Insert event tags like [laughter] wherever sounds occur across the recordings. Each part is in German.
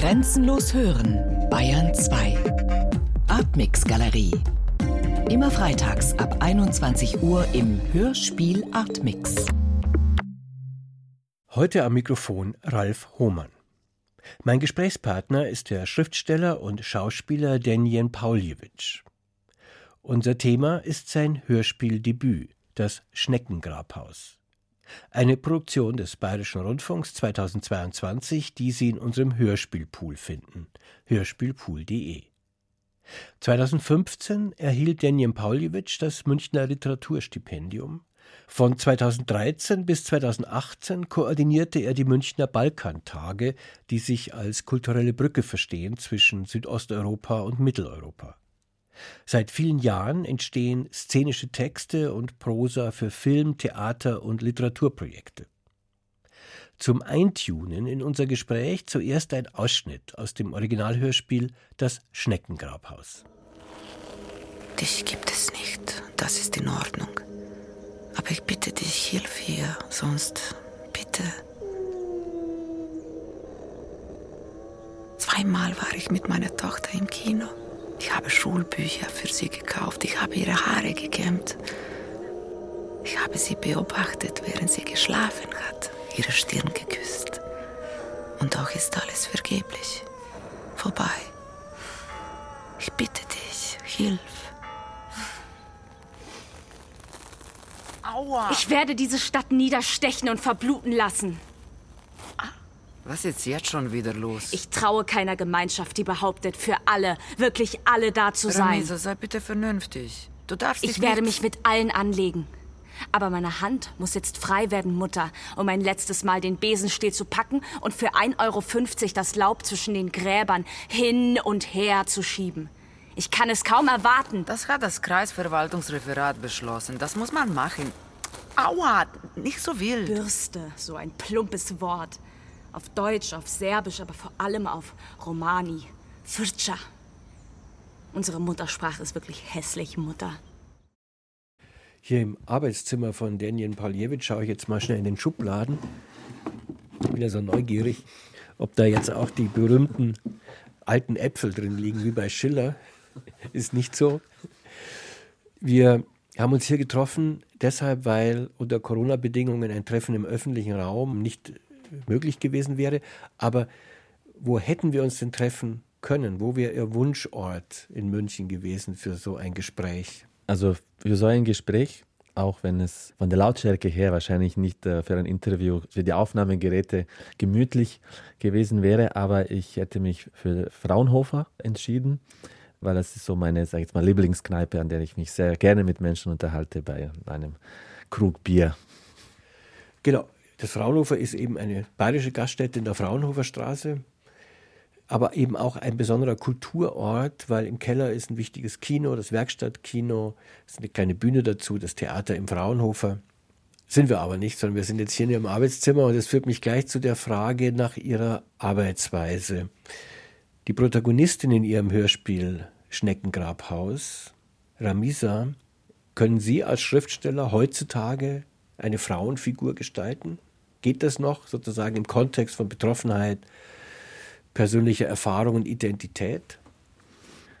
Grenzenlos hören, Bayern 2. Artmix Galerie. Immer freitags ab 21 Uhr im Hörspiel Artmix. Heute am Mikrofon Ralf Hohmann. Mein Gesprächspartner ist der Schriftsteller und Schauspieler Denjen Pauljewitsch. Unser Thema ist sein Hörspieldebüt, das Schneckengrabhaus. Eine Produktion des Bayerischen Rundfunks 2022, die Sie in unserem Hörspielpool finden. hörspielpool.de 2015 erhielt Denjen Pauljewitsch das Münchner Literaturstipendium. Von 2013 bis 2018 koordinierte er die Münchner Balkantage, die sich als kulturelle Brücke verstehen zwischen Südosteuropa und Mitteleuropa. Seit vielen Jahren entstehen szenische Texte und Prosa für Film, Theater und Literaturprojekte. Zum Eintunen in unser Gespräch zuerst ein Ausschnitt aus dem Originalhörspiel Das Schneckengrabhaus. Dich gibt es nicht, das ist in Ordnung. Aber ich bitte dich, hilf hier, sonst bitte. Zweimal war ich mit meiner Tochter im Kino. Ich habe Schulbücher für sie gekauft. Ich habe ihre Haare gekämmt. Ich habe sie beobachtet, während sie geschlafen hat, ihre Stirn geküsst. Und doch ist alles vergeblich. Vorbei. Ich bitte dich, hilf. Aua! Ich werde diese Stadt niederstechen und verbluten lassen. Was ist jetzt schon wieder los? Ich traue keiner Gemeinschaft, die behauptet, für alle, wirklich alle da zu sein. Ramisa, sei bitte vernünftig. Du darfst Ich werde mich mit allen anlegen. Aber meine Hand muss jetzt frei werden, Mutter, um ein letztes Mal den Besenstiel zu packen und für 1,50 Euro das Laub zwischen den Gräbern hin und her zu schieben. Ich kann es kaum erwarten. Das hat das Kreisverwaltungsreferat beschlossen. Das muss man machen. Aua, nicht so wild. Bürste, so ein plumpes Wort. Auf Deutsch, auf Serbisch, aber vor allem auf Romani. Fürtscha. Unsere Muttersprache ist wirklich hässlich, Mutter. Hier im Arbeitszimmer von Daniel Paljewitsch schaue ich jetzt mal schnell in den Schubladen. Ich bin ja so neugierig, ob da jetzt auch die berühmten alten Äpfel drin liegen, wie bei Schiller. [laughs] Ist nicht so. Wir haben uns hier getroffen, deshalb, weil unter Corona-Bedingungen ein Treffen im öffentlichen Raum nicht möglich gewesen wäre. Aber wo hätten wir uns denn treffen können? Wo wäre Ihr Wunschort in München gewesen für so ein Gespräch? Also für so ein Gespräch, auch wenn es von der Lautstärke her wahrscheinlich nicht äh, für ein Interview, für die Aufnahmegeräte gemütlich gewesen wäre, aber ich hätte mich für Fraunhofer entschieden, weil das ist so meine, sag ich jetzt mal, Lieblingskneipe, an der ich mich sehr gerne mit Menschen unterhalte bei einem Krug Bier. Genau, das Fraunhofer ist eben eine bayerische Gaststätte in der Fraunhofer Straße, aber eben auch ein besonderer Kulturort, weil im Keller ist ein wichtiges Kino, das Werkstattkino, es ist eine kleine Bühne dazu, das Theater im Fraunhofer. Sind wir aber nicht, sondern wir sind jetzt hier in Ihrem Arbeitszimmer und das führt mich gleich zu der Frage nach Ihrer Arbeitsweise. Die Protagonistin in Ihrem Hörspiel Schneckengrabhaus, Ramisa, können Sie als Schriftsteller heutzutage eine Frauenfigur gestalten? Geht das noch sozusagen im Kontext von Betroffenheit, persönlicher Erfahrung und Identität?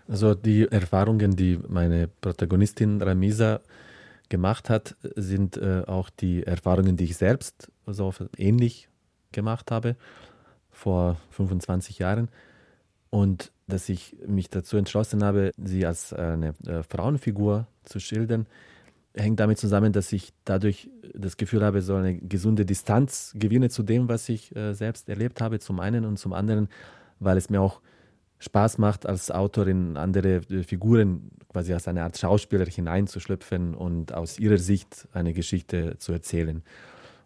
Also die Erfahrungen, die meine Protagonistin Ramisa gemacht hat, sind äh, auch die Erfahrungen, die ich selbst so ähnlich gemacht habe vor 25 Jahren. Und dass ich mich dazu entschlossen habe, sie als eine äh, Frauenfigur zu schildern, hängt damit zusammen, dass ich dadurch das Gefühl habe, so eine gesunde Distanz gewinne zu dem, was ich äh, selbst erlebt habe, zum einen und zum anderen, weil es mir auch Spaß macht, als Autorin andere äh, Figuren quasi als eine Art Schauspieler hineinzuschlüpfen und aus ihrer Sicht eine Geschichte zu erzählen.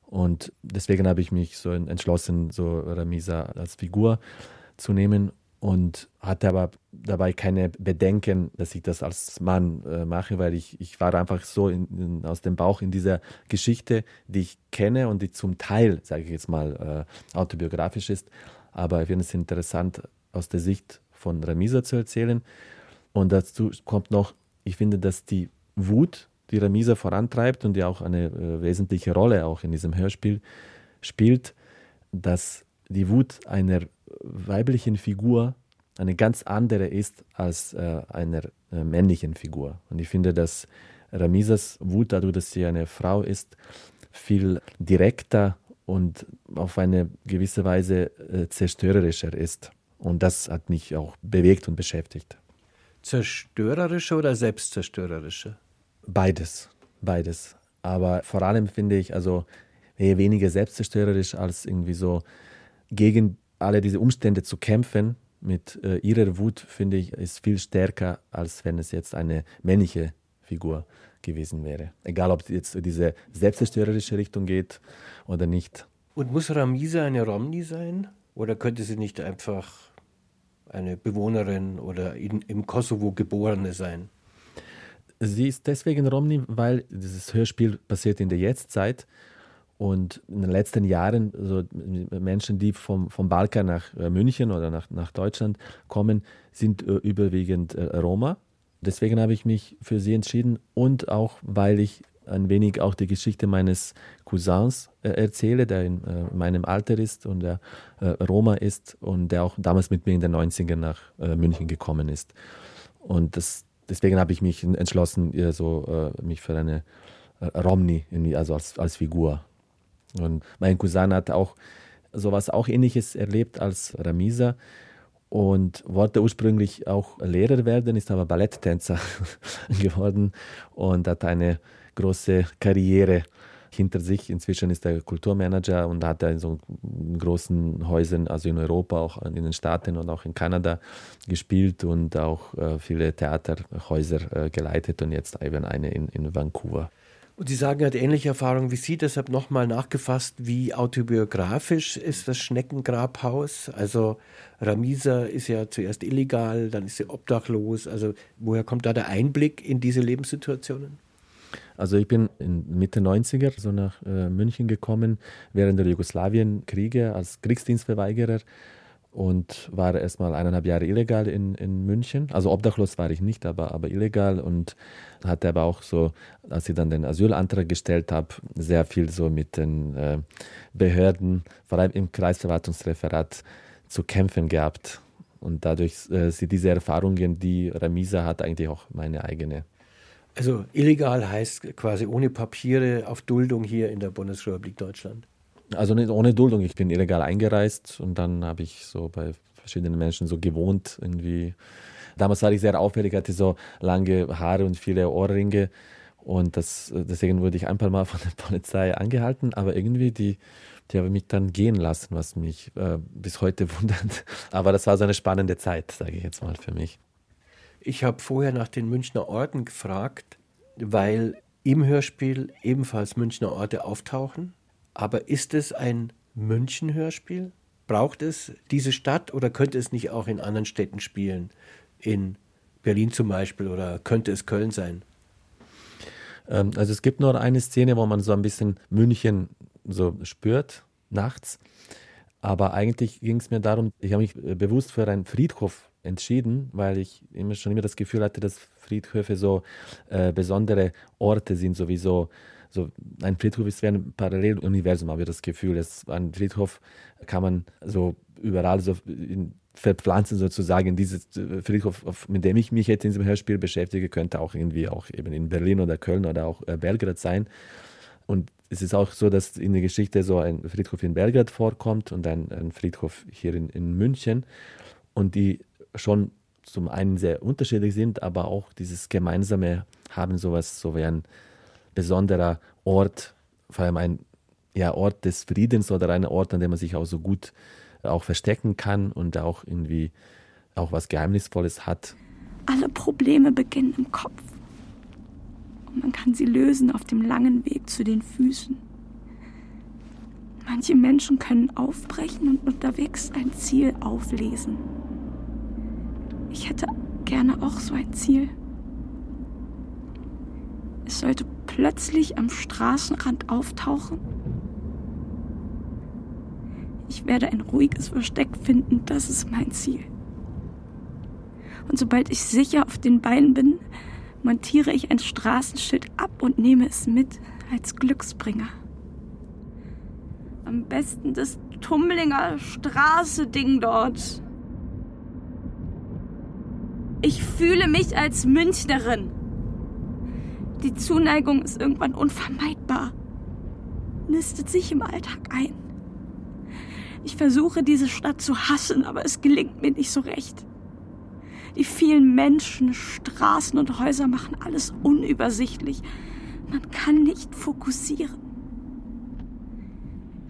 Und deswegen habe ich mich so entschlossen, so Ramisa als Figur zu nehmen und hatte aber dabei keine Bedenken, dass ich das als Mann äh, mache, weil ich, ich war einfach so in, in, aus dem Bauch in dieser Geschichte, die ich kenne und die zum Teil, sage ich jetzt mal, äh, autobiografisch ist. Aber ich finde es interessant, aus der Sicht von Ramisa zu erzählen. Und dazu kommt noch, ich finde, dass die Wut, die Ramisa vorantreibt und die auch eine äh, wesentliche Rolle auch in diesem Hörspiel spielt, dass die Wut einer weiblichen Figur eine ganz andere ist als äh, einer äh, männlichen Figur. Und ich finde, dass Ramisas Wut, dadurch, dass sie eine Frau ist, viel direkter und auf eine gewisse Weise äh, zerstörerischer ist. Und das hat mich auch bewegt und beschäftigt. Zerstörerischer oder selbstzerstörerischer? Beides, beides. Aber vor allem finde ich also eher weniger selbstzerstörerisch als irgendwie so gegen alle diese Umstände zu kämpfen. Mit äh, ihrer Wut finde ich ist viel stärker als wenn es jetzt eine männliche Figur gewesen wäre. Egal, ob es jetzt diese selbstzerstörerische Richtung geht oder nicht. Und muss Ramisa eine Romni sein? Oder könnte sie nicht einfach eine Bewohnerin oder in, im Kosovo geborene sein? Sie ist deswegen Romni, weil dieses Hörspiel passiert in der Jetztzeit und in den letzten Jahren so Menschen, die vom, vom Balkan nach äh, München oder nach, nach Deutschland kommen, sind äh, überwiegend äh, Roma. Deswegen habe ich mich für sie entschieden und auch, weil ich ein wenig auch die Geschichte meines Cousins äh, erzähle, der in meinem Alter ist und der Roma ist und der auch damals mit mir in den 90ern nach München gekommen ist. Und das, deswegen habe ich mich entschlossen, so, mich für eine Romney, also als, als Figur. Und mein Cousin hat auch sowas auch ähnliches erlebt als Ramisa und wollte ursprünglich auch Lehrer werden, ist aber Balletttänzer [laughs] geworden und hat eine große Karriere hinter sich. Inzwischen ist er Kulturmanager und hat in so großen Häusern, also in Europa, auch in den Staaten und auch in Kanada gespielt und auch äh, viele Theaterhäuser äh, geleitet und jetzt eben eine in, in Vancouver. Und Sie sagen, er hat ähnliche Erfahrungen wie Sie, deshalb nochmal nachgefasst, wie autobiografisch ist das Schneckengrabhaus? Also Ramisa ist ja zuerst illegal, dann ist sie obdachlos. Also woher kommt da der Einblick in diese Lebenssituationen? Also ich bin in Mitte 90er so nach äh, München gekommen während der Jugoslawienkriege als Kriegsdienstverweigerer und war erstmal eineinhalb Jahre illegal in, in München. Also obdachlos war ich nicht, aber, aber illegal und hatte aber auch so, als ich dann den Asylantrag gestellt habe, sehr viel so mit den äh, Behörden, vor allem im Kreisverwaltungsreferat, zu kämpfen gehabt. Und dadurch äh, sind diese Erfahrungen, die Ramisa hat, eigentlich auch meine eigene. Also illegal heißt quasi ohne Papiere auf Duldung hier in der Bundesrepublik Deutschland. Also nicht ohne Duldung. Ich bin illegal eingereist und dann habe ich so bei verschiedenen Menschen so gewohnt irgendwie. Damals war ich sehr auffällig, hatte so lange Haare und viele Ohrringe und das, deswegen wurde ich ein paar Mal von der [laughs] Polizei angehalten, aber irgendwie die, die haben mich dann gehen lassen, was mich äh, bis heute [laughs] wundert. Aber das war so eine spannende Zeit, sage ich jetzt mal für mich. Ich habe vorher nach den Münchner Orten gefragt, weil im Hörspiel ebenfalls Münchner Orte auftauchen. Aber ist es ein München-Hörspiel? Braucht es diese Stadt oder könnte es nicht auch in anderen Städten spielen? In Berlin zum Beispiel oder könnte es Köln sein? Ähm, also es gibt nur eine Szene, wo man so ein bisschen München so spürt, nachts. Aber eigentlich ging es mir darum, ich habe mich bewusst für einen Friedhof entschieden, weil ich immer schon immer das Gefühl hatte, dass Friedhöfe so äh, besondere Orte sind, sowieso so ein Friedhof ist wie ein Paralleluniversum, habe ich das Gefühl. Das, ein Friedhof kann man so überall so in, verpflanzen sozusagen. Dieses Friedhof, mit dem ich mich jetzt in diesem Hörspiel beschäftige, könnte auch irgendwie auch eben in Berlin oder Köln oder auch äh, Belgrad sein. Und es ist auch so, dass in der Geschichte so ein Friedhof in Belgrad vorkommt und ein, ein Friedhof hier in, in München und die schon zum einen sehr unterschiedlich sind, aber auch dieses Gemeinsame haben sowas, so wie ein besonderer Ort, vor allem ein ja, Ort des Friedens oder ein Ort, an dem man sich auch so gut äh, auch verstecken kann und auch irgendwie auch was Geheimnisvolles hat. Alle Probleme beginnen im Kopf. Und man kann sie lösen auf dem langen Weg zu den Füßen. Manche Menschen können aufbrechen und unterwegs ein Ziel auflesen. Ich hätte gerne auch so ein Ziel. Es sollte plötzlich am Straßenrand auftauchen? Ich werde ein ruhiges Versteck finden, das ist mein Ziel. Und sobald ich sicher auf den Beinen bin, montiere ich ein Straßenschild ab und nehme es mit als Glücksbringer. Am besten das Tumblinger Straße-Ding dort. Ich fühle mich als Münchnerin. Die Zuneigung ist irgendwann unvermeidbar, nistet sich im Alltag ein. Ich versuche, diese Stadt zu hassen, aber es gelingt mir nicht so recht. Die vielen Menschen, Straßen und Häuser machen alles unübersichtlich. Man kann nicht fokussieren.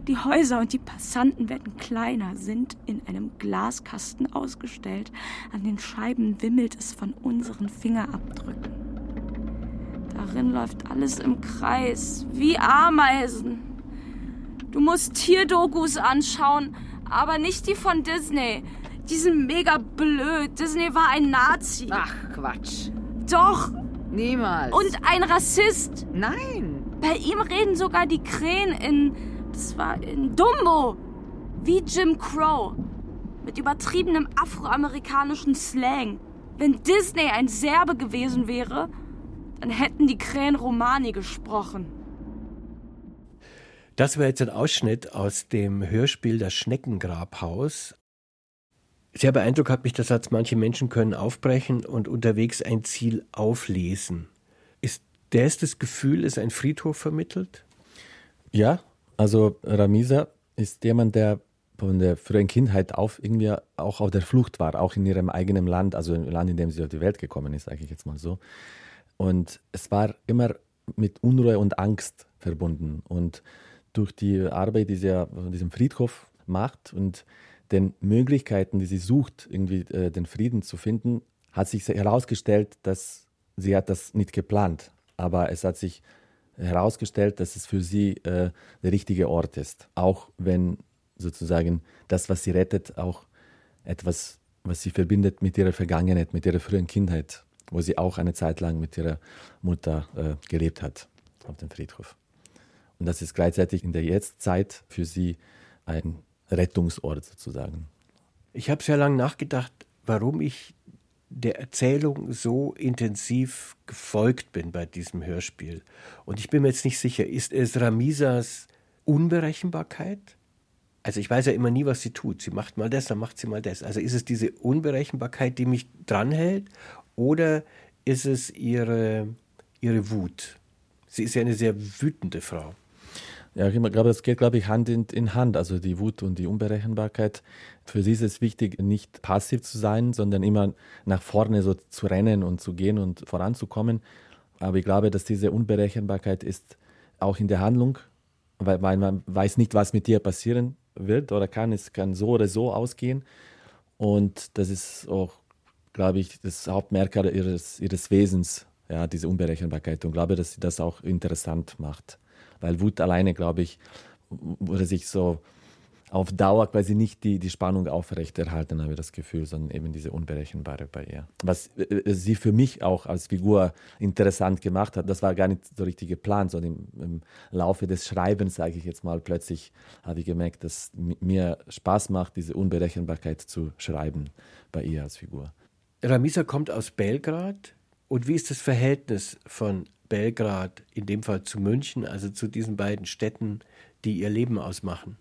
Die Häuser und die Passanten werden kleiner, sind in einem Glaskasten ausgestellt. An den Scheiben wimmelt es von unseren Fingerabdrücken. Darin läuft alles im Kreis, wie Ameisen. Du musst Tierdokus anschauen, aber nicht die von Disney. Die sind mega blöd. Disney war ein Nazi. Ach, Quatsch. Doch. Niemals. Und ein Rassist. Nein. Bei ihm reden sogar die Krähen in das war in Dumbo. Wie Jim Crow. Mit übertriebenem afroamerikanischen Slang. Wenn Disney ein Serbe gewesen wäre, dann hätten die Krähen Romani gesprochen. Das war jetzt ein Ausschnitt aus dem Hörspiel Das Schneckengrabhaus. Sehr beeindruckt hat mich der Satz, manche Menschen können aufbrechen und unterwegs ein Ziel auflesen. Ist das das Gefühl, es ein Friedhof vermittelt? Ja, also Ramisa ist jemand, der von der frühen Kindheit auf irgendwie auch auf der Flucht war, auch in ihrem eigenen Land, also im Land, in dem sie auf die Welt gekommen ist, sage ich jetzt mal so. Und es war immer mit Unruhe und Angst verbunden. Und durch die Arbeit, die sie auf diesem Friedhof macht und den Möglichkeiten, die sie sucht, irgendwie äh, den Frieden zu finden, hat sich herausgestellt, dass sie hat das nicht geplant. Aber es hat sich herausgestellt, dass es für sie äh, der richtige Ort ist. Auch wenn sozusagen das, was sie rettet, auch etwas, was sie verbindet mit ihrer Vergangenheit, mit ihrer frühen Kindheit, wo sie auch eine Zeit lang mit ihrer Mutter äh, gelebt hat auf dem Friedhof. Und das ist gleichzeitig in der Jetztzeit für sie ein Rettungsort sozusagen. Ich habe sehr lange nachgedacht, warum ich der Erzählung so intensiv gefolgt bin bei diesem Hörspiel. Und ich bin mir jetzt nicht sicher, ist es Ramisas Unberechenbarkeit? Also ich weiß ja immer nie, was sie tut. Sie macht mal das, dann macht sie mal das. Also ist es diese Unberechenbarkeit, die mich dranhält? Oder ist es ihre, ihre Wut? Sie ist ja eine sehr wütende Frau. Ja, ich glaube, das geht, glaube ich, Hand in, in Hand. Also die Wut und die Unberechenbarkeit. Für sie ist es wichtig, nicht passiv zu sein, sondern immer nach vorne so zu rennen und zu gehen und voranzukommen. Aber ich glaube, dass diese Unberechenbarkeit ist auch in der Handlung, weil, weil man weiß nicht, was mit dir passieren wird oder kann. Es kann so oder so ausgehen. Und das ist auch, glaube ich, das Hauptmerkmal ihres, ihres Wesens, ja, diese Unberechenbarkeit. Und ich glaube, dass sie das auch interessant macht. Weil Wut alleine, glaube ich, würde sich so auf Dauer quasi nicht die, die Spannung aufrechterhalten, habe ich das Gefühl, sondern eben diese Unberechenbare bei ihr. Was äh, äh, sie für mich auch als Figur interessant gemacht hat, das war gar nicht so richtig geplant, sondern im, im Laufe des Schreibens, sage ich jetzt mal, plötzlich habe ich gemerkt, dass mir Spaß macht, diese Unberechenbarkeit zu schreiben bei ihr als Figur. Ramisa kommt aus Belgrad. Und wie ist das Verhältnis von Belgrad, in dem Fall zu München, also zu diesen beiden Städten, die ihr Leben ausmachen?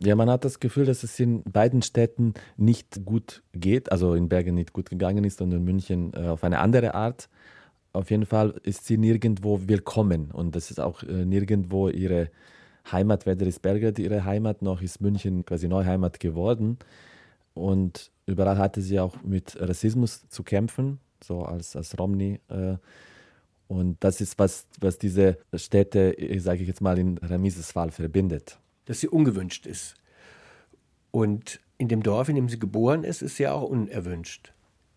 Ja, man hat das Gefühl, dass es in beiden Städten nicht gut geht, also in Bergen nicht gut gegangen ist und in München äh, auf eine andere Art. Auf jeden Fall ist sie nirgendwo willkommen und das ist auch äh, nirgendwo ihre Heimat, weder ist Belgrad ihre Heimat, noch ist München quasi Neuheimat geworden. Und überall hatte sie auch mit Rassismus zu kämpfen, so als, als Romney. Äh, und das ist, was, was diese Städte, sage ich jetzt mal, in Ramises Fall verbindet dass sie ungewünscht ist. Und in dem Dorf, in dem sie geboren ist, ist sie auch unerwünscht.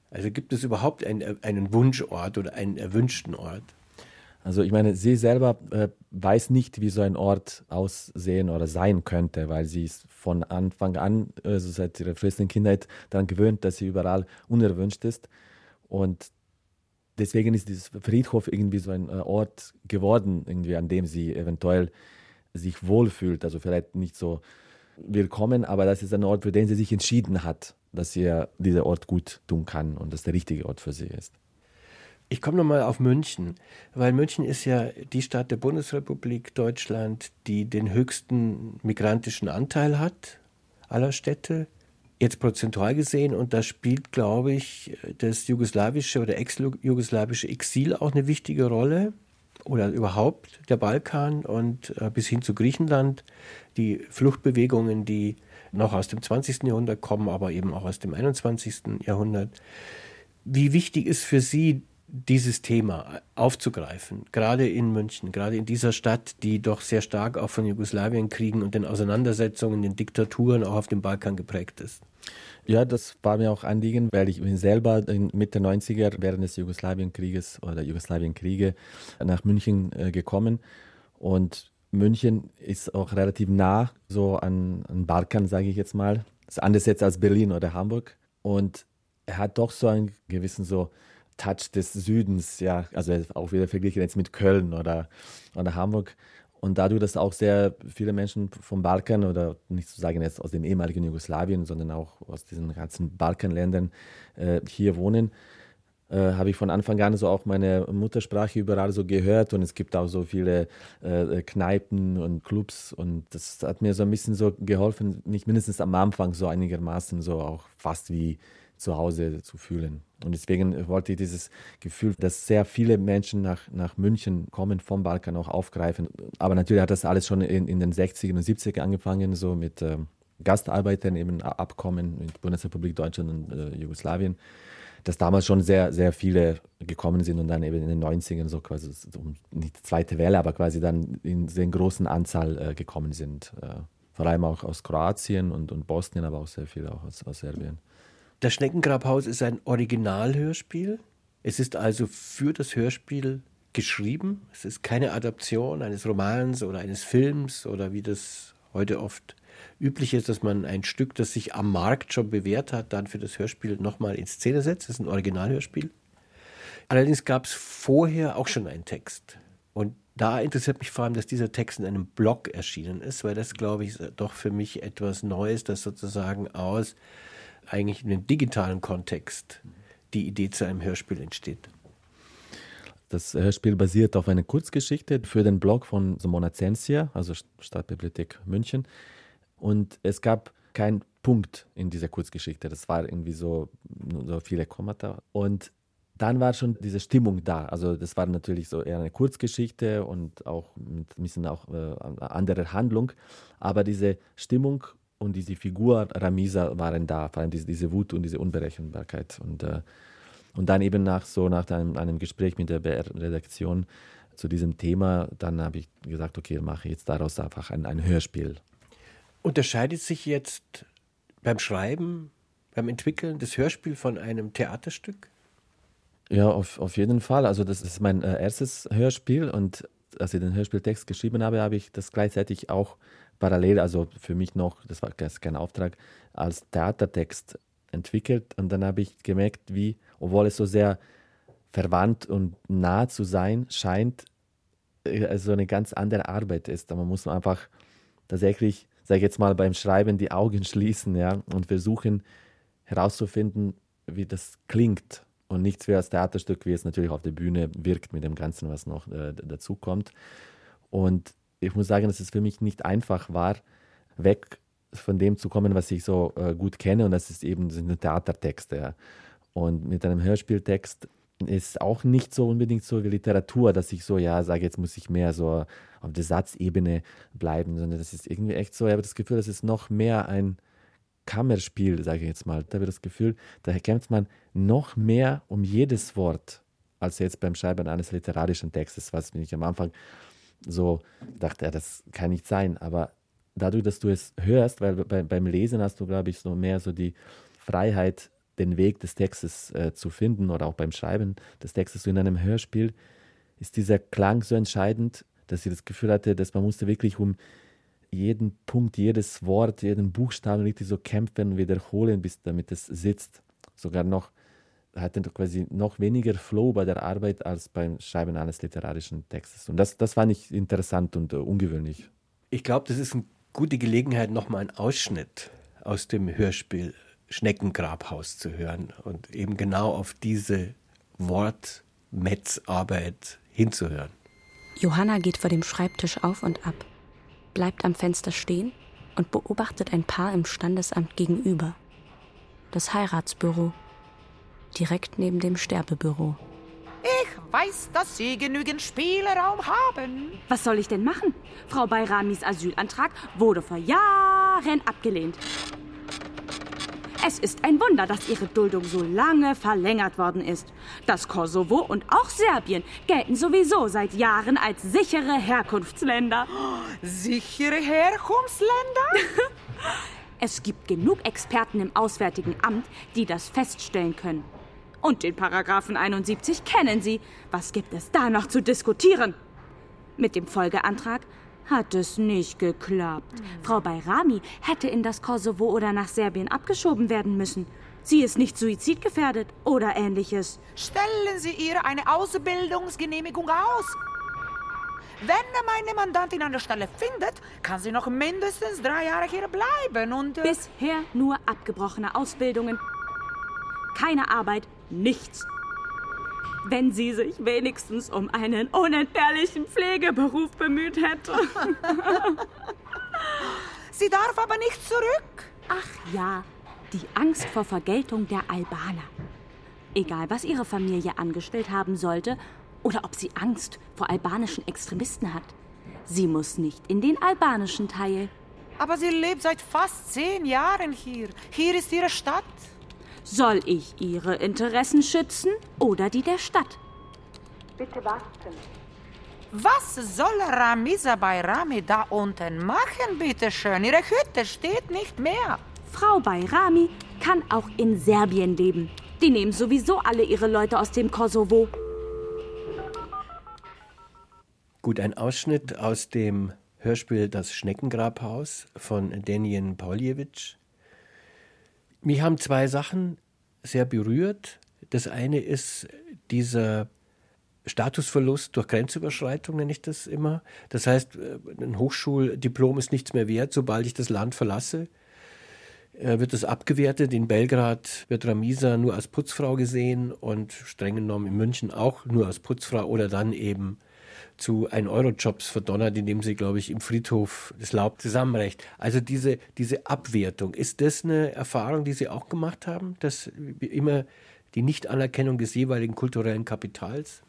Also gibt es überhaupt einen, einen Wunschort oder einen erwünschten Ort? Also ich meine, sie selber äh, weiß nicht, wie so ein Ort aussehen oder sein könnte, weil sie ist von Anfang an, also seit ihrer frühesten Kindheit, daran gewöhnt, dass sie überall unerwünscht ist. Und deswegen ist dieses Friedhof irgendwie so ein äh, Ort geworden, irgendwie, an dem sie eventuell sich wohlfühlt, also vielleicht nicht so willkommen, aber das ist ein Ort, für den sie sich entschieden hat, dass ihr dieser Ort gut tun kann und das der richtige Ort für sie ist. Ich komme nochmal auf München, weil München ist ja die Stadt der Bundesrepublik Deutschland, die den höchsten migrantischen Anteil hat aller Städte, jetzt prozentual gesehen. Und da spielt, glaube ich, das jugoslawische oder ex-jugoslawische Exil auch eine wichtige Rolle. Oder überhaupt der Balkan und äh, bis hin zu Griechenland. Die Fluchtbewegungen, die noch aus dem 20. Jahrhundert kommen, aber eben auch aus dem 21. Jahrhundert. Wie wichtig ist für Sie dieses Thema aufzugreifen, gerade in München, gerade in dieser Stadt, die doch sehr stark auch von Jugoslawienkriegen und den Auseinandersetzungen, den Diktaturen auch auf dem Balkan geprägt ist. Ja, das war mir auch Anliegen, weil ich bin selber Mitte 90er während des Jugoslawienkrieges oder Jugoslawienkriege nach München äh, gekommen und München ist auch relativ nah so an, an Balkan, sage ich jetzt mal. Ist anders jetzt als Berlin oder Hamburg und er hat doch so einen gewissen so Touch des Südens, ja, also auch wieder verglichen jetzt mit Köln oder, oder Hamburg. Und dadurch, dass auch sehr viele Menschen vom Balkan oder nicht zu sagen jetzt aus dem ehemaligen Jugoslawien, sondern auch aus diesen ganzen Balkanländern äh, hier wohnen, äh, habe ich von Anfang an so auch meine Muttersprache überall so gehört und es gibt auch so viele äh, Kneipen und Clubs und das hat mir so ein bisschen so geholfen, nicht mindestens am Anfang so einigermaßen so auch fast wie zu Hause zu fühlen. Und deswegen wollte ich dieses Gefühl, dass sehr viele Menschen nach, nach München kommen, vom Balkan auch aufgreifen. Aber natürlich hat das alles schon in, in den 60er und 70er angefangen, so mit äh, Gastarbeitern, eben Abkommen mit Bundesrepublik Deutschland und äh, Jugoslawien, dass damals schon sehr, sehr viele gekommen sind und dann eben in den 90ern so quasi, nicht die zweite Welle, aber quasi dann in sehr großen Anzahl äh, gekommen sind. Äh, vor allem auch aus Kroatien und, und Bosnien, aber auch sehr viele auch aus, aus Serbien. Das Schneckengrabhaus ist ein Originalhörspiel. Es ist also für das Hörspiel geschrieben. Es ist keine Adaption eines Romans oder eines Films oder wie das heute oft üblich ist, dass man ein Stück, das sich am Markt schon bewährt hat, dann für das Hörspiel nochmal in Szene setzt. Das ist ein Originalhörspiel. Allerdings gab es vorher auch schon einen Text. Und da interessiert mich vor allem, dass dieser Text in einem Blog erschienen ist, weil das, glaube ich, doch für mich etwas Neues, das sozusagen aus eigentlich in dem digitalen Kontext die Idee zu einem Hörspiel entsteht. Das Hörspiel basiert auf einer Kurzgeschichte für den Blog von Simona Zensia, also Stadtbibliothek München. Und es gab keinen Punkt in dieser Kurzgeschichte. Das war irgendwie so, so viele Kommata. Und dann war schon diese Stimmung da. Also das war natürlich so eher eine Kurzgeschichte und auch mit ein bisschen auch äh, andere Handlung. Aber diese Stimmung und diese Figur Ramisa waren da, vor allem diese, diese Wut und diese Unberechenbarkeit. Und, äh, und dann eben nach so nach einem, einem Gespräch mit der BR-Redaktion zu diesem Thema, dann habe ich gesagt, okay, mache jetzt daraus einfach ein, ein Hörspiel. Unterscheidet sich jetzt beim Schreiben, beim Entwickeln des Hörspiels von einem Theaterstück? Ja, auf, auf jeden Fall. Also das ist mein äh, erstes Hörspiel und als ich den Hörspieltext geschrieben habe, habe ich das gleichzeitig auch parallel, also für mich noch, das war kein Auftrag, als Theatertext entwickelt. Und dann habe ich gemerkt, wie, obwohl es so sehr verwandt und nah zu sein scheint, also eine ganz andere Arbeit ist. Man muss einfach tatsächlich, sage ich jetzt mal, beim Schreiben die Augen [laughs] schließen ja, und versuchen herauszufinden, wie das klingt. Und nichts wie als Theaterstück, wie es natürlich auf der Bühne wirkt mit dem Ganzen, was noch äh, dazu kommt. Und ich muss sagen, dass es für mich nicht einfach war, weg von dem zu kommen, was ich so äh, gut kenne. Und das ist eben sind Theatertexte. Und mit einem Hörspieltext ist auch nicht so unbedingt so wie Literatur, dass ich so, ja, sage, jetzt muss ich mehr so auf der Satzebene bleiben, sondern das ist irgendwie echt so, ich habe das Gefühl, das ist noch mehr ein Kammerspiel, sage ich jetzt mal. Da habe ich das Gefühl, da kämpft man noch mehr um jedes Wort, als jetzt beim Schreiben eines literarischen Textes, was mich am Anfang so dachte, ja, das kann nicht sein. Aber dadurch, dass du es hörst, weil bei, beim Lesen hast du, glaube ich, so mehr so die Freiheit, den Weg des Textes äh, zu finden oder auch beim Schreiben des Textes so in einem Hörspiel, ist dieser Klang so entscheidend, dass ich das Gefühl hatte, dass man musste wirklich um jeden Punkt, jedes Wort, jeden Buchstaben richtig so kämpfen, wiederholen, bis damit es sitzt. Sogar noch hatte quasi noch weniger Flow bei der Arbeit als beim Schreiben eines literarischen Textes. Und das, das fand ich interessant und uh, ungewöhnlich. Ich glaube, das ist eine gute Gelegenheit, nochmal einen Ausschnitt aus dem Hörspiel Schneckengrabhaus zu hören und eben genau auf diese Wort- Metzarbeit hinzuhören. Johanna geht vor dem Schreibtisch auf und ab, bleibt am Fenster stehen und beobachtet ein Paar im Standesamt gegenüber. Das Heiratsbüro, direkt neben dem Sterbebüro. Ich weiß, dass Sie genügend Spielraum haben. Was soll ich denn machen? Frau Bayramis Asylantrag wurde vor Jahren abgelehnt. Es ist ein Wunder, dass ihre Duldung so lange verlängert worden ist. Das Kosovo und auch Serbien gelten sowieso seit Jahren als sichere Herkunftsländer. Sichere Herkunftsländer? [laughs] es gibt genug Experten im Auswärtigen Amt, die das feststellen können. Und den Paragraphen 71 kennen Sie. Was gibt es da noch zu diskutieren? Mit dem Folgeantrag hat es nicht geklappt. Mhm. Frau Bayrami hätte in das Kosovo oder nach Serbien abgeschoben werden müssen. Sie ist nicht suizidgefährdet oder ähnliches. Stellen Sie ihr eine Ausbildungsgenehmigung aus. Wenn meine Mandantin an der Stelle findet, kann sie noch mindestens drei Jahre hier bleiben und... Äh Bisher nur abgebrochene Ausbildungen. Keine Arbeit, nichts wenn sie sich wenigstens um einen unentbehrlichen Pflegeberuf bemüht hätte. [laughs] sie darf aber nicht zurück. Ach ja, die Angst vor Vergeltung der Albaner. Egal, was ihre Familie angestellt haben sollte oder ob sie Angst vor albanischen Extremisten hat. Sie muss nicht in den albanischen Teil. Aber sie lebt seit fast zehn Jahren hier. Hier ist ihre Stadt. Soll ich Ihre Interessen schützen oder die der Stadt? Bitte warten. Was soll Ramisa Bayrami da unten machen, bitte schön? Ihre Hütte steht nicht mehr. Frau Bayrami kann auch in Serbien leben. Die nehmen sowieso alle ihre Leute aus dem Kosovo. Gut, ein Ausschnitt aus dem Hörspiel Das Schneckengrabhaus von Denien Pauljewitsch. Mich haben zwei Sachen sehr berührt. Das eine ist dieser Statusverlust durch Grenzüberschreitung, nenne ich das immer. Das heißt, äh, ein Hochschuldiplom ist nichts mehr wert, sobald ich das Land verlasse. Äh, wird das abgewertet. In Belgrad wird Ramisa nur als Putzfrau gesehen und streng genommen in München auch nur als Putzfrau oder dann eben zu 1-Euro-Jobs verdonnert, indem sie, glaube ich, im Friedhof das Laub zusammenrecht. Also diese, diese Abwertung, ist das eine Erfahrung, die Sie auch gemacht haben, dass immer die Nichtanerkennung des jeweiligen kulturellen Kapitals?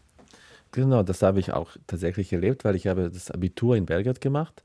Genau, das habe ich auch tatsächlich erlebt, weil ich habe das Abitur in Belgrad gemacht.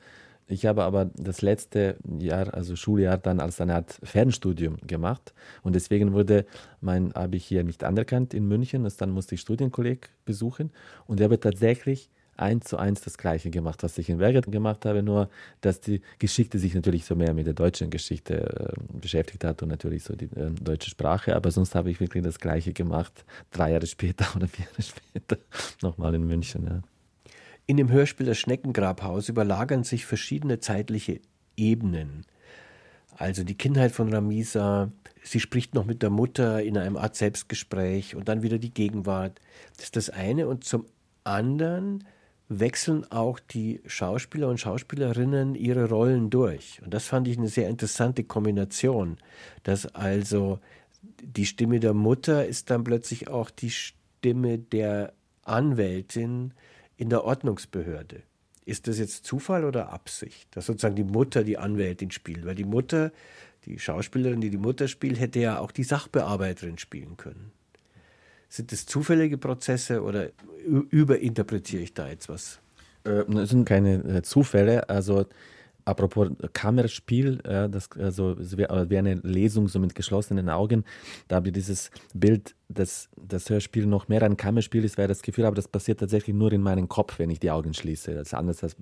Ich habe aber das letzte Jahr, also Schuljahr, dann als eine Art Fernstudium gemacht. Und deswegen wurde mein Abi hier nicht anerkannt in München. Und dann musste ich Studienkolleg besuchen. Und ich habe tatsächlich eins zu eins das Gleiche gemacht, was ich in Belgrad gemacht habe, nur dass die Geschichte sich natürlich so mehr mit der deutschen Geschichte äh, beschäftigt hat und natürlich so die äh, deutsche Sprache, aber sonst habe ich wirklich das Gleiche gemacht, drei Jahre später [laughs] oder vier Jahre später, nochmal in München. Ja. In dem Hörspiel Das Schneckengrabhaus überlagern sich verschiedene zeitliche Ebenen. Also die Kindheit von Ramisa, sie spricht noch mit der Mutter in einem Art Selbstgespräch und dann wieder die Gegenwart. Das ist das eine. Und zum anderen wechseln auch die Schauspieler und Schauspielerinnen ihre Rollen durch. Und das fand ich eine sehr interessante Kombination, dass also die Stimme der Mutter ist dann plötzlich auch die Stimme der Anwältin in der Ordnungsbehörde. Ist das jetzt Zufall oder Absicht, dass sozusagen die Mutter die Anwältin spielt? Weil die Mutter, die Schauspielerin, die die Mutter spielt, hätte ja auch die Sachbearbeiterin spielen können. Sind das zufällige Prozesse oder überinterpretiere ich da jetzt was? Äh, das sind keine äh, Zufälle. Also apropos Kammerspiel, äh, das also wie eine Lesung so mit geschlossenen Augen. Da habe ich dieses Bild, dass das Hörspiel noch mehr ein Kammerspiel ist, weil das Gefühl habe, das passiert tatsächlich nur in meinem Kopf, wenn ich die Augen schließe. Das ist anders als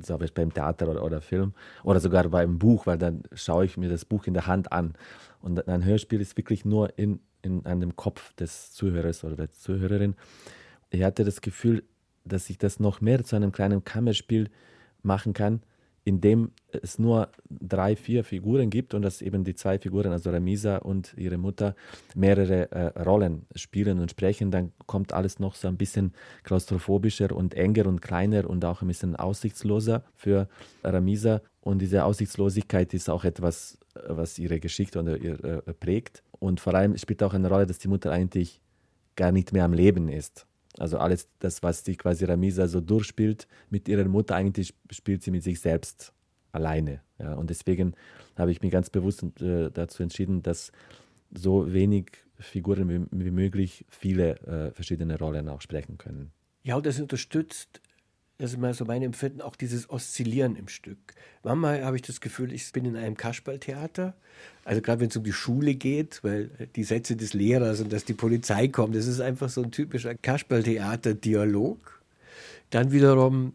so beim Theater oder, oder Film oder sogar beim Buch, weil dann schaue ich mir das Buch in der Hand an. Und ein Hörspiel ist wirklich nur in in einem Kopf des Zuhörers oder der Zuhörerin. Ich hatte das Gefühl, dass ich das noch mehr zu einem kleinen Kammerspiel machen kann, in dem es nur drei, vier Figuren gibt und dass eben die zwei Figuren, also Ramisa und ihre Mutter, mehrere äh, Rollen spielen und sprechen, dann kommt alles noch so ein bisschen klaustrophobischer und enger und kleiner und auch ein bisschen aussichtsloser für Ramisa. Und diese Aussichtslosigkeit ist auch etwas, was ihre Geschichte oder ihr, äh, prägt. Und vor allem spielt auch eine Rolle, dass die Mutter eigentlich gar nicht mehr am Leben ist. Also alles das, was die quasi Ramisa so durchspielt mit ihrer Mutter, eigentlich spielt sie mit sich selbst alleine. Ja. Und deswegen habe ich mich ganz bewusst äh, dazu entschieden, dass so wenig Figuren wie, wie möglich viele äh, verschiedene Rollen auch sprechen können. Ja, das unterstützt, das ist mal so mein Empfinden, auch dieses Oszillieren im Stück. Manchmal habe ich das Gefühl, ich bin in einem Kasperltheater, also gerade wenn es um die Schule geht, weil die Sätze des Lehrers und dass die Polizei kommt, das ist einfach so ein typischer Kasperltheater-Dialog. Dann wiederum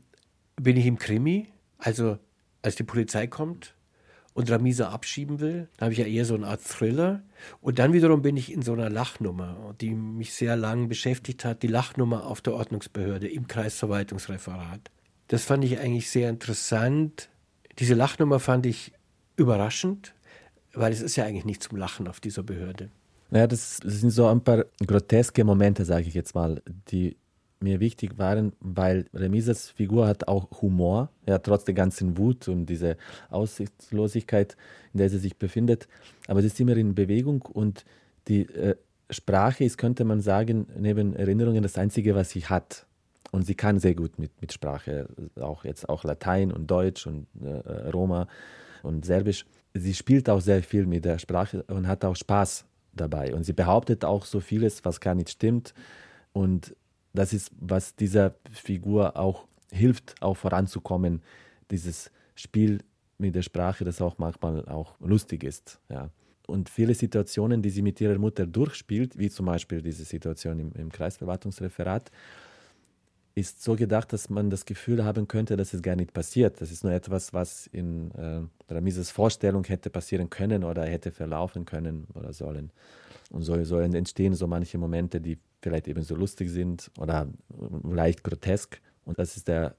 bin ich im Krimi, also als die Polizei kommt, und Ramisa abschieben will. Da habe ich ja eher so eine Art Thriller. Und dann wiederum bin ich in so einer Lachnummer, die mich sehr lang beschäftigt hat, die Lachnummer auf der Ordnungsbehörde im Kreisverwaltungsreferat. Das fand ich eigentlich sehr interessant. Diese Lachnummer fand ich überraschend, weil es ist ja eigentlich nicht zum Lachen auf dieser Behörde. Naja, das sind so ein paar groteske Momente, sage ich jetzt mal, die mir wichtig waren, weil Remisas Figur hat auch Humor, ja, trotz der ganzen Wut und dieser Aussichtslosigkeit, in der sie sich befindet. Aber sie ist immer in Bewegung und die äh, Sprache ist, könnte man sagen, neben Erinnerungen das Einzige, was sie hat. Und sie kann sehr gut mit, mit Sprache, auch jetzt auch Latein und Deutsch und äh, Roma und Serbisch. Sie spielt auch sehr viel mit der Sprache und hat auch Spaß dabei. Und sie behauptet auch so vieles, was gar nicht stimmt. Und das ist, was dieser Figur auch hilft, auch voranzukommen. Dieses Spiel mit der Sprache, das auch manchmal auch lustig ist. Ja. Und viele Situationen, die sie mit ihrer Mutter durchspielt, wie zum Beispiel diese Situation im, im Kreisverwaltungsreferat, ist so gedacht, dass man das Gefühl haben könnte, dass es gar nicht passiert. Das ist nur etwas, was in äh, Ramises Vorstellung hätte passieren können oder hätte verlaufen können oder sollen. Und so, so entstehen so manche Momente, die vielleicht eben so lustig sind oder leicht grotesk. Und das ist der,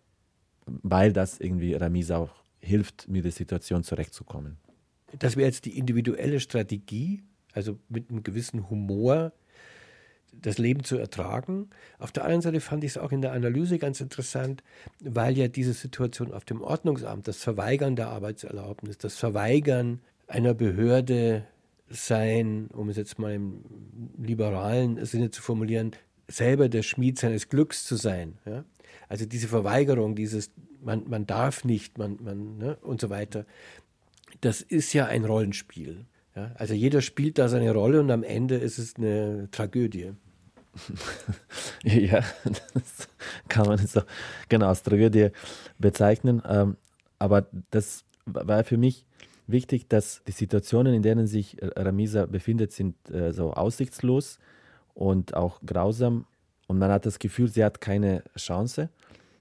weil das irgendwie Ramisa auch hilft, mit der Situation zurechtzukommen. Das wäre jetzt die individuelle Strategie, also mit einem gewissen Humor das Leben zu ertragen. Auf der anderen Seite fand ich es auch in der Analyse ganz interessant, weil ja diese Situation auf dem Ordnungsamt, das Verweigern der Arbeitserlaubnis, das Verweigern einer Behörde sein, um es jetzt mal im liberalen Sinne zu formulieren, selber der Schmied seines Glücks zu sein. Ja? Also diese Verweigerung, dieses man, man darf nicht, man, man ne? und so weiter, das ist ja ein Rollenspiel. Ja? Also jeder spielt da seine Rolle und am Ende ist es eine Tragödie. [laughs] ja, das kann man so genau als Tragödie bezeichnen. Ähm, aber das war für mich wichtig, dass die Situationen, in denen sich Ramisa befindet, sind äh, so aussichtslos und auch grausam. Und man hat das Gefühl, sie hat keine Chance.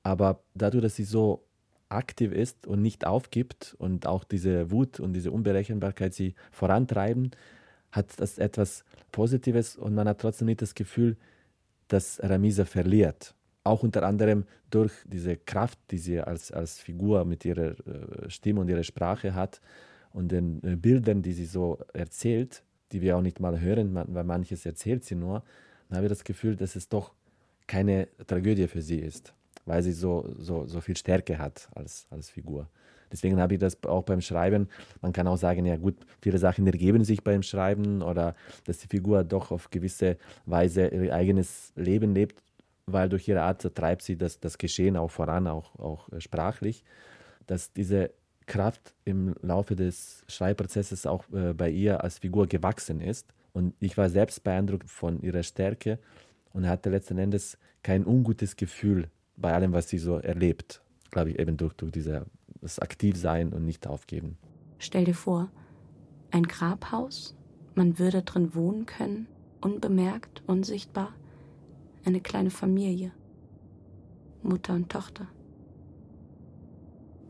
Aber dadurch, dass sie so aktiv ist und nicht aufgibt und auch diese Wut und diese Unberechenbarkeit sie vorantreiben, hat das etwas Positives und man hat trotzdem nicht das Gefühl, dass Ramisa verliert. Auch unter anderem durch diese Kraft, die sie als, als Figur mit ihrer äh, Stimme und ihrer Sprache hat und den äh, Bildern, die sie so erzählt, die wir auch nicht mal hören, weil manches erzählt sie nur, dann habe ich das Gefühl, dass es doch keine Tragödie für sie ist, weil sie so, so, so viel Stärke hat als, als Figur. Deswegen habe ich das auch beim Schreiben, man kann auch sagen, ja gut, viele Sachen ergeben sich beim Schreiben oder dass die Figur doch auf gewisse Weise ihr eigenes Leben lebt, weil durch ihre Art treibt sie das, das Geschehen auch voran, auch, auch sprachlich, dass diese Kraft im Laufe des Schreibprozesses auch äh, bei ihr als Figur gewachsen ist. Und ich war selbst beeindruckt von ihrer Stärke und hatte letzten Endes kein ungutes Gefühl bei allem, was sie so erlebt. Glaube ich, eben durch, durch dieser, das Aktivsein und nicht aufgeben. Stell dir vor, ein Grabhaus, man würde drin wohnen können, unbemerkt, unsichtbar. Eine kleine Familie, Mutter und Tochter.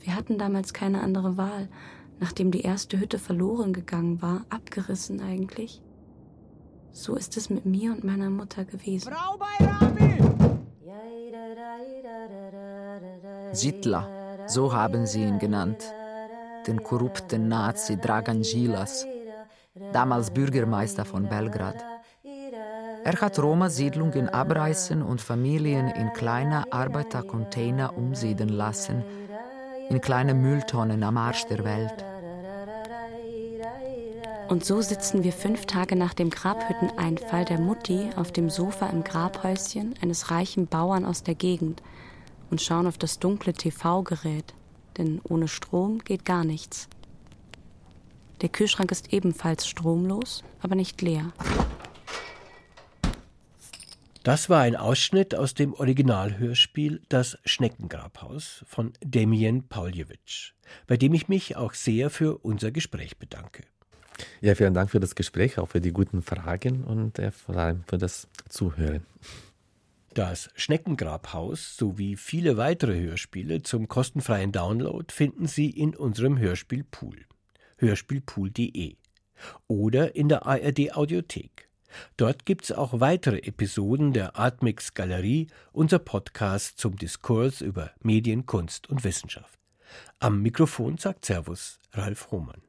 Wir hatten damals keine andere Wahl, nachdem die erste Hütte verloren gegangen war, abgerissen eigentlich. So ist es mit mir und meiner Mutter gewesen. Frau Sittler, so haben sie ihn genannt. Den korrupten Nazi Dragan Gilas, damals Bürgermeister von Belgrad. Er hat Roma-Siedlungen abreißen und Familien in kleine Arbeitercontainer umsiedeln lassen, in kleine Mülltonnen am Arsch der Welt. Und so sitzen wir fünf Tage nach dem Grabhütteneinfall der Mutti auf dem Sofa im Grabhäuschen eines reichen Bauern aus der Gegend und schauen auf das dunkle TV-Gerät, denn ohne Strom geht gar nichts. Der Kühlschrank ist ebenfalls stromlos, aber nicht leer. Das war ein Ausschnitt aus dem Originalhörspiel Das Schneckengrabhaus von Damien Pauljewitsch, bei dem ich mich auch sehr für unser Gespräch bedanke. Ja, vielen Dank für das Gespräch, auch für die guten Fragen und äh, vor allem für das Zuhören. Das Schneckengrabhaus sowie viele weitere Hörspiele zum kostenfreien Download finden Sie in unserem Hörspielpool hörspielpool.de oder in der ARD Audiothek. Dort gibt es auch weitere Episoden der Artmix Galerie, unser Podcast zum Diskurs über Medien, Kunst und Wissenschaft. Am Mikrofon sagt Servus Ralf Hohmann.